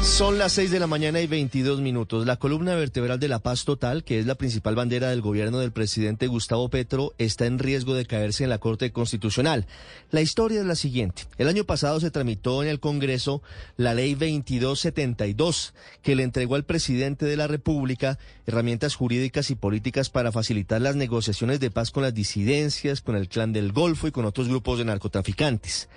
Son las 6 de la mañana y 22 minutos. La columna vertebral de la paz total, que es la principal bandera del gobierno del presidente Gustavo Petro, está en riesgo de caerse en la Corte Constitucional. La historia es la siguiente. El año pasado se tramitó en el Congreso la ley 2272, que le entregó al presidente de la República herramientas jurídicas y políticas para facilitar las negociaciones de paz con las disidencias, con el clan del Golfo y con otros grupos de narcotraficantes.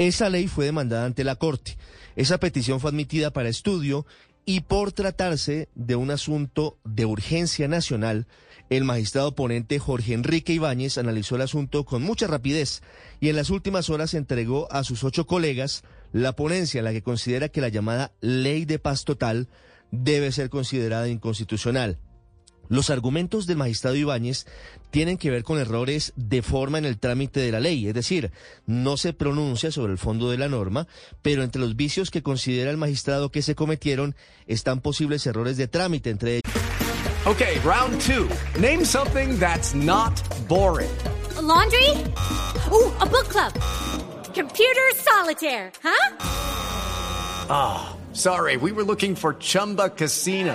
Esa ley fue demandada ante la Corte. Esa petición fue admitida para estudio y por tratarse de un asunto de urgencia nacional, el magistrado ponente Jorge Enrique Ibáñez analizó el asunto con mucha rapidez y en las últimas horas entregó a sus ocho colegas la ponencia en la que considera que la llamada ley de paz total debe ser considerada inconstitucional. Los argumentos del magistrado Ibáñez tienen que ver con errores de forma en el trámite de la ley, es decir, no se pronuncia sobre el fondo de la norma, pero entre los vicios que considera el magistrado que se cometieron están posibles errores de trámite entre ellos. Okay, round two. Name something that's not boring. A laundry? Ooh, a book club. Computer solitaire, huh? Ah, oh, sorry, we were looking for Chumba Casino.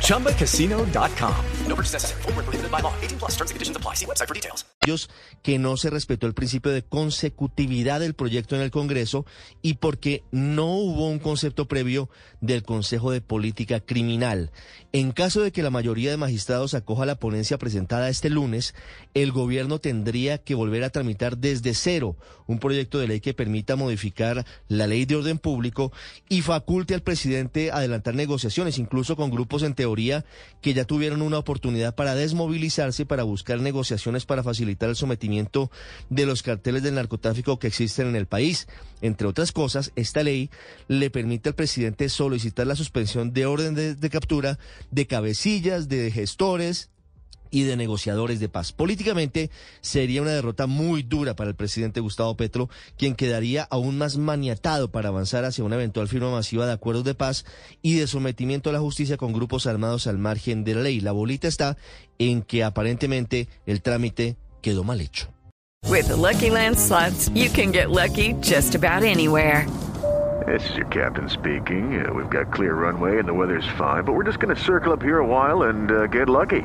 ChumbaCasino.com. No purchase necessary. Full prohibited by law. 18 plus terms and conditions apply. See website for details. Que no se respetó el principio de consecutividad del proyecto en el Congreso y porque no hubo un concepto previo del Consejo de Política Criminal. En caso de que la mayoría de magistrados acoja la ponencia presentada este lunes, el gobierno tendría que volver a tramitar desde cero un proyecto de ley que permita modificar la ley de orden público y faculte al presidente adelantar negociaciones, incluso con grupos en teoría que ya tuvieron una oportunidad para desmovilizarse, para buscar negociaciones para facilitar el sometimiento de los carteles del narcotráfico que existen en el país. Entre otras cosas, esta ley le permite al presidente solicitar la suspensión de orden de, de captura de cabecillas, de gestores, y de negociadores de paz. Políticamente sería una derrota muy dura para el presidente Gustavo Petro, quien quedaría aún más maniatado para avanzar hacia una eventual firma masiva de acuerdos de paz y de sometimiento a la justicia con grupos armados al margen de la ley. La bolita está en que aparentemente el trámite quedó mal hecho. With the Lucky Land slots, you can get lucky just about anywhere. This is your captain speaking. Uh, we've got clear runway and the weather's fine, but we're just going to circle up here a while and uh, get lucky.